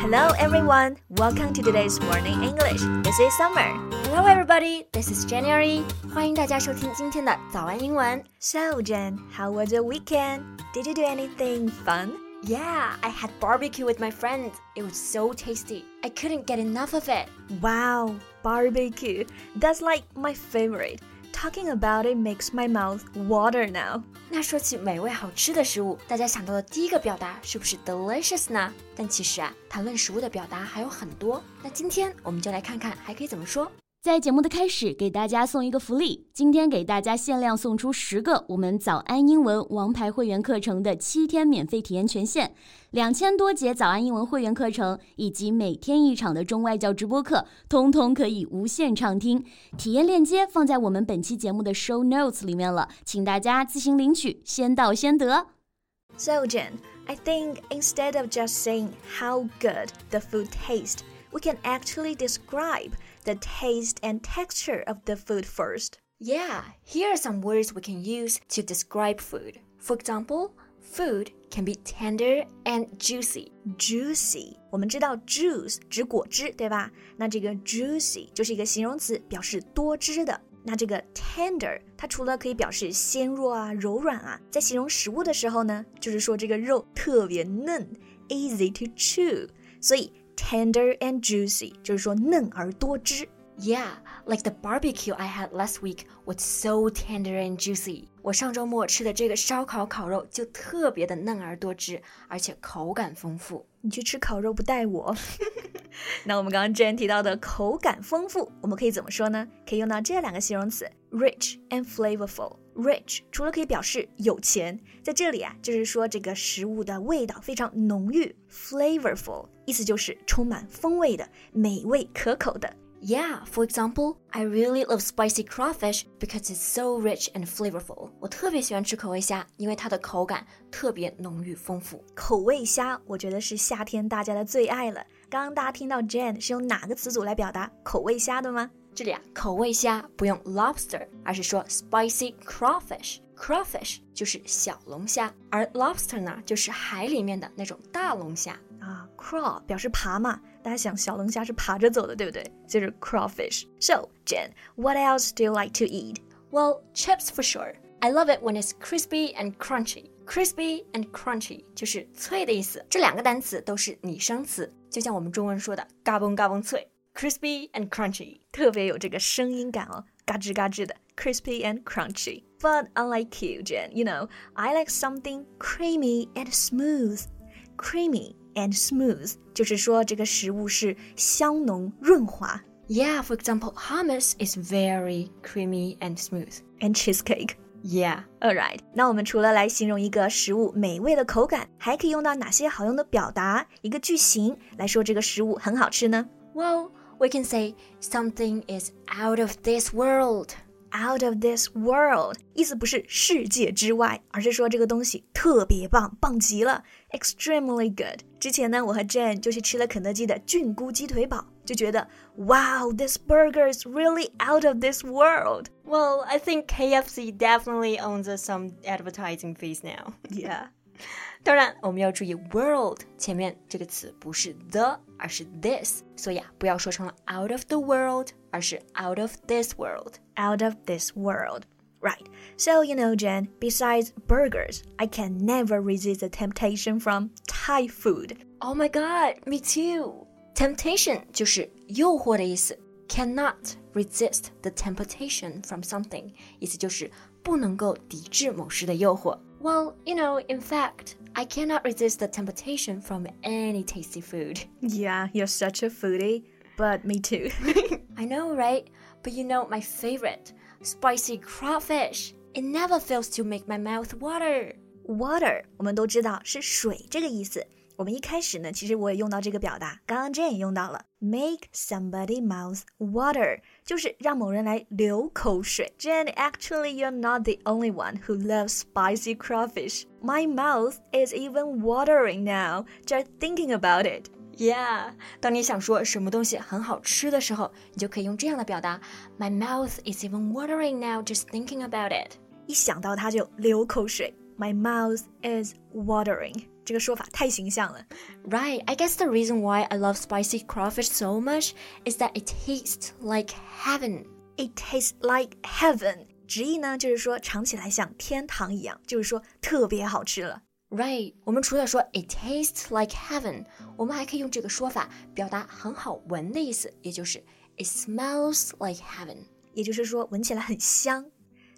Hello everyone, welcome to today's morning English. This is Summer. Hello everybody, this is January. 欢迎大家收听今天的早安英文。 So Jen, how was your weekend? Did you do anything fun? Yeah, I had barbecue with my friends. It was so tasty. I couldn't get enough of it. Wow, barbecue. That's like my favorite. Talking about it makes my mouth water now. 那说起美味好吃的食物，大家想到的第一个表达是不是 delicious 呢？但其实啊，谈论食物的表达还有很多。那今天我们就来看看还可以怎么说。在节目的开始，给大家送一个福利，今天给大家限量送出十个我们早安英文王牌会员课程的七天免费体验权限，两千多节早安英文会员课程以及每天一场的中外教直播课，通通可以无限畅听。体验链接放在我们本期节目的 show notes 里面了，请大家自行领取，先到先得。So Jen, I think instead of just saying how good the food tastes, we can actually describe the taste and texture of the food first. Yeah, here are some words we can use to describe food. For example, food can be tender and juicy. Juicy，我们知道 juice 指果汁，对吧？那这个 juicy 就是一个形容词，表示多汁的。那这个 tender，它除了可以表示鲜弱啊、柔软啊，在形容食物的时候呢，就是说这个肉特别嫩，easy to chew。所以 tender and juicy 就是说嫩而多汁。Yeah, like the barbecue I had last week was so tender and juicy. 我上周末吃的这个烧烤烤肉就特别的嫩而多汁，而且口感丰富。你去吃烤肉不带我。那我们刚刚之前提到的口感丰富，我们可以怎么说呢？可以用到这两个形容词：rich and flavorful。rich 除了可以表示有钱，在这里啊，就是说这个食物的味道非常浓郁；flavorful 意思就是充满风味的、美味可口的。Yeah, for example, I really love spicy crawfish because it's so rich and flavorful. 我特别喜欢吃口味虾，因为它的口感特别浓郁丰富。口味虾，我觉得是夏天大家的最爱了。刚刚大家听到 Jane 是用哪个词组来表达口味虾的吗？这里啊，口味虾不用 lobster，而是说 spicy crawfish。crawfish 就是小龙虾，而 lobster 呢，就是海里面的那种大龙虾。啊，crawl 表示爬嘛，大家想小龙虾是爬着走的，对不对？就是 crawfish。So Jen, what else do you like to eat? Well, chips for sure. I love it when it's crispy and crunchy. Crispy and crunchy 就是脆的意思。这两个单词都是拟声词，就像我们中文说的“嘎嘣嘎嘣脆 ”，crispy and crunchy。特别有这个声音感哦，嘎吱嘎吱的，crispy and crunchy. But unlike you, Jen, you know, I like something creamy and smooth. Creamy and smooth 就是说这个食物是香浓润滑 Yeah, for example, hummus is very creamy and smooth. and cheesecake. Yeah. Alright，那我们除了来形容一个食物美味的口感，还可以用到哪些好用的表达？一个句型来说这个食物很好吃呢 Well, we can say something is out of this world. ？Out of this world，意思不是世界之外，而是说这个东西特别棒，棒极了，extremely good。之前呢，我和 Jane 就去吃了肯德基的菌菇鸡腿堡，就觉得 Wow, this burger is really out of this world. Well, I think KFC definitely owns us some advertising fees now. Yeah. 当然，我们要注意 world 前面这个词不是 the，而是 this，所以啊，不要说成了 out of the world，而是 out of this world。 out of this world. Right. So, you know, Jen, besides burgers, I can never resist the temptation from Thai food. Oh my god, me too. Temptation 就是诱惑的意思，cannot resist the temptation from something，意思就是不能够抵制某事的诱惑。 Well, you know, in fact, I cannot resist the temptation from any tasty food. Yeah, you're such a foodie, but me too. I know, right? But you know, my favorite, spicy crawfish. It never fails to make my mouth water. Water，我们都知道是水这个意思。 我们一开始呢，其实我也用到这个表达，刚刚 Jane 也用到了，make somebody mouth water，就是让某人来流口水。Jane, actually, you're not the only one who loves spicy crawfish. My mouth is even watering now just thinking about it. Yeah，当你想说什么东西很好吃的时候，你就可以用这样的表达：My mouth is even watering now just thinking about it。一想到它就流口水。 My mouth is watering。这个说法太形象了。 Right, I guess the reason why I love spicy crawfish so much is that it tastes like heaven. It tastes like heaven。直译呢就是说尝起来像天堂一样，就是说特别好吃了。 Right，我们除了说 it tastes like heaven，我们还可以用这个说法表达很好闻的意思，也就是 it smells like heaven。也就是说闻起来很香。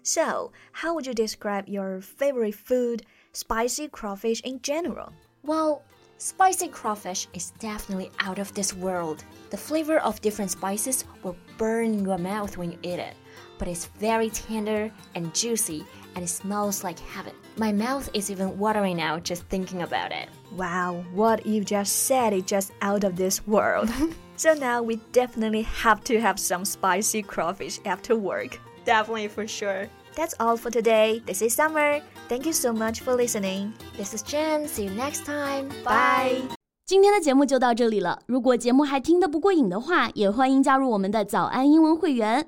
So, how would you describe your favorite food, spicy crawfish in general? Well, spicy crawfish is definitely out of this world. The flavor of different spices will burn your mouth when you eat it, but it's very tender and juicy and it smells like heaven. My mouth is even watering now just thinking about it. Wow, what you just said is just out of this world. so now we definitely have to have some spicy crawfish after work. Definitely for sure. That's all for today. This is Summer. Thank you so much for listening. This is Jen. See you next time. Bye. 今天的节目就到这里了。如果节目还听得不过瘾的话，也欢迎加入我们的早安英文会员。